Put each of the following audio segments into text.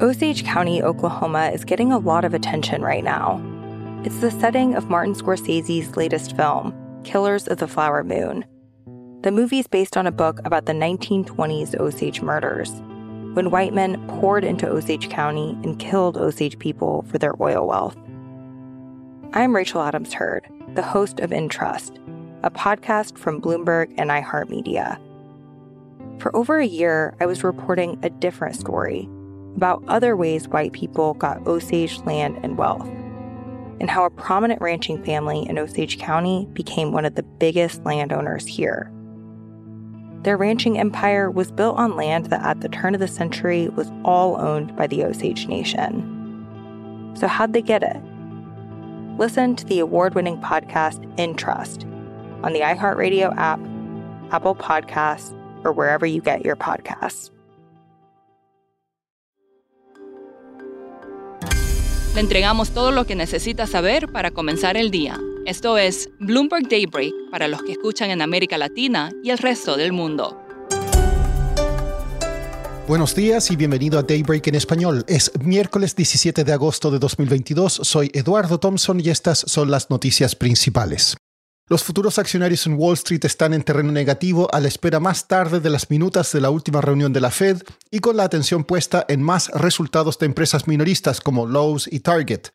Osage County, Oklahoma is getting a lot of attention right now. It's the setting of Martin Scorsese's latest film, Killers of the Flower Moon. The movie is based on a book about the 1920s Osage murders, when white men poured into Osage County and killed Osage people for their oil wealth. I'm Rachel Adams Heard, the host of In Trust, a podcast from Bloomberg and iHeartMedia. For over a year, I was reporting a different story about other ways white people got Osage land and wealth, and how a prominent ranching family in Osage County became one of the biggest landowners here. Their ranching empire was built on land that at the turn of the century was all owned by the Osage Nation. So, how'd they get it? Listen to the award winning podcast In Trust on the iHeartRadio app, Apple Podcasts, or wherever you get your podcasts. Le entregamos todo lo que necesita saber para comenzar el día. Esto es Bloomberg Daybreak para los que escuchan en América Latina y el resto del mundo. Buenos días y bienvenido a Daybreak en español. Es miércoles 17 de agosto de 2022. Soy Eduardo Thompson y estas son las noticias principales. Los futuros accionarios en Wall Street están en terreno negativo a la espera más tarde de las minutas de la última reunión de la Fed y con la atención puesta en más resultados de empresas minoristas como Lowe's y Target.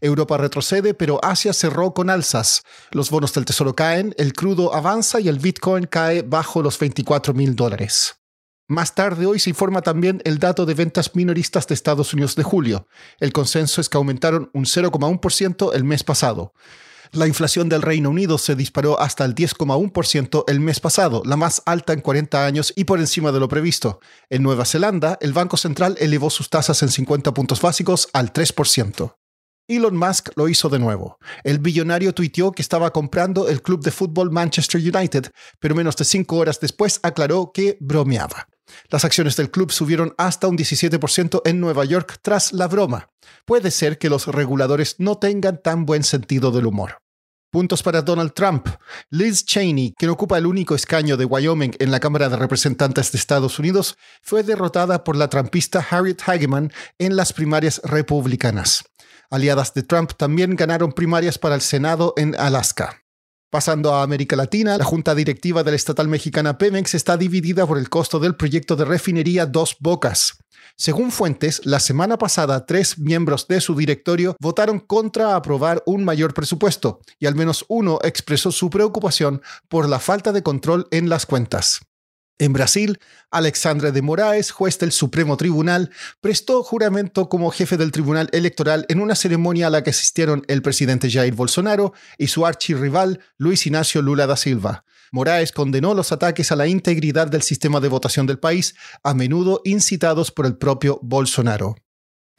Europa retrocede, pero Asia cerró con alzas. Los bonos del tesoro caen, el crudo avanza y el Bitcoin cae bajo los 24 mil dólares. Más tarde hoy se informa también el dato de ventas minoristas de Estados Unidos de julio. El consenso es que aumentaron un 0,1% el mes pasado. La inflación del Reino Unido se disparó hasta el 10,1% el mes pasado, la más alta en 40 años y por encima de lo previsto. En Nueva Zelanda, el Banco Central elevó sus tasas en 50 puntos básicos al 3%. Elon Musk lo hizo de nuevo. El billonario tuiteó que estaba comprando el club de fútbol Manchester United, pero menos de cinco horas después aclaró que bromeaba. Las acciones del club subieron hasta un 17% en Nueva York tras la broma. Puede ser que los reguladores no tengan tan buen sentido del humor. Puntos para Donald Trump. Liz Cheney, quien ocupa el único escaño de Wyoming en la Cámara de Representantes de Estados Unidos, fue derrotada por la trumpista Harriet Hageman en las primarias republicanas. Aliadas de Trump también ganaron primarias para el Senado en Alaska. Pasando a América Latina, la junta directiva de la estatal mexicana Pemex está dividida por el costo del proyecto de refinería Dos Bocas. Según fuentes, la semana pasada tres miembros de su directorio votaron contra aprobar un mayor presupuesto y al menos uno expresó su preocupación por la falta de control en las cuentas. En Brasil, Alexandre de Moraes, juez del Supremo Tribunal, prestó juramento como jefe del Tribunal Electoral en una ceremonia a la que asistieron el presidente Jair Bolsonaro y su archirrival Luis Ignacio Lula da Silva. Moraes condenó los ataques a la integridad del sistema de votación del país, a menudo incitados por el propio Bolsonaro.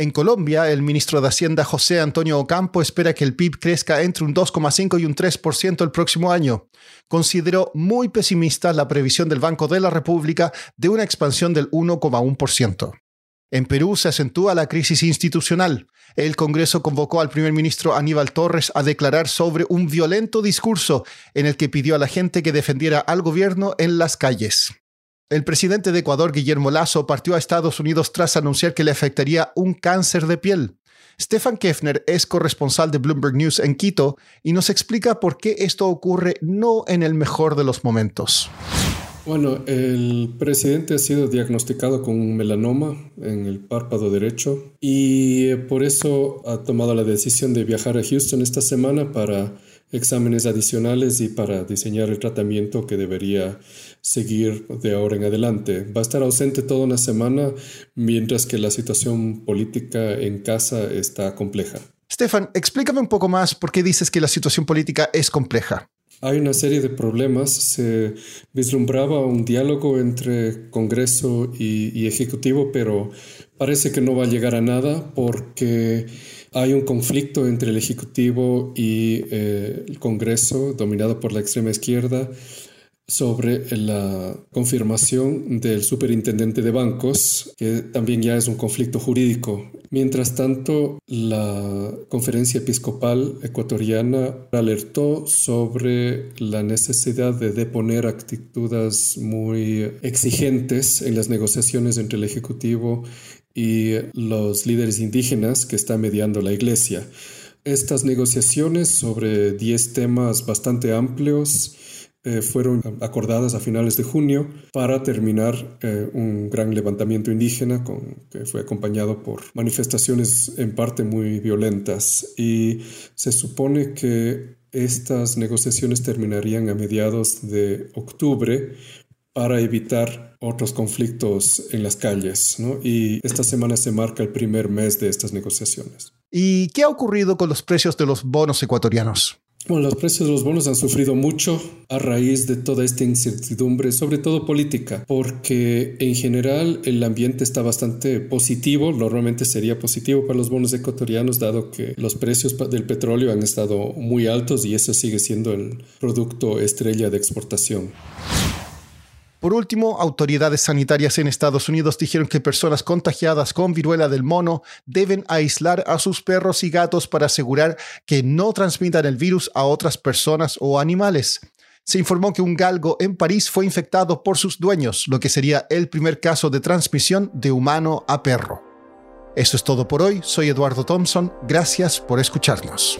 En Colombia, el ministro de Hacienda José Antonio Ocampo espera que el PIB crezca entre un 2,5 y un 3% el próximo año. Consideró muy pesimista la previsión del Banco de la República de una expansión del 1,1%. En Perú se acentúa la crisis institucional. El Congreso convocó al primer ministro Aníbal Torres a declarar sobre un violento discurso en el que pidió a la gente que defendiera al gobierno en las calles. El presidente de Ecuador, Guillermo Lazo, partió a Estados Unidos tras anunciar que le afectaría un cáncer de piel. Stefan Kefner es corresponsal de Bloomberg News en Quito y nos explica por qué esto ocurre no en el mejor de los momentos. Bueno, el presidente ha sido diagnosticado con un melanoma en el párpado derecho y por eso ha tomado la decisión de viajar a Houston esta semana para exámenes adicionales y para diseñar el tratamiento que debería seguir de ahora en adelante. Va a estar ausente toda una semana mientras que la situación política en casa está compleja. Stefan, explícame un poco más por qué dices que la situación política es compleja. Hay una serie de problemas. Se vislumbraba un diálogo entre Congreso y, Ejecutivo, pero parece que no va a llegar a nada porque hay un conflicto entre el Ejecutivo y eh, el Congreso, dominado por la extrema izquierda, sobre la confirmación del superintendente de bancos, que también ya es un conflicto jurídico. Mientras tanto, la conferencia episcopal ecuatoriana alertó sobre la necesidad de deponer actitudes muy exigentes en las negociaciones entre el Ejecutivo y los líderes indígenas que está mediando la Iglesia. Estas negociaciones sobre 10 temas bastante amplios eh, fueron acordadas a finales de junio para terminar eh, un gran levantamiento indígena que fue acompañado por manifestaciones en parte muy violentas y se supone que estas negociaciones terminarían a mediados de octubre para evitar otros conflictos en las calles. Y esta semana se marca el primer mes de estas negociaciones. ¿Y qué ha ocurrido con los precios de los bonos ecuatorianos? Bueno, los precios de los bonos han sufrido mucho a raíz de toda esta incertidumbre, sobre todo política, porque en general el ambiente está bastante positivo, normalmente sería positivo para los bonos ecuatorianos, dado que los precios del petróleo han estado muy altos y eso sigue siendo el producto estrella de exportación. Por último, autoridades sanitarias en Estados Unidos dijeron que personas contagiadas con viruela del mono deben aislar a sus perros y gatos para asegurar que no transmitan el virus a otras personas o animales. Se informó que un galgo en París fue infectado por sus dueños, lo que sería el primer caso de transmisión de humano a perro. Eso es todo por hoy, soy Eduardo Thompson, gracias por escucharnos.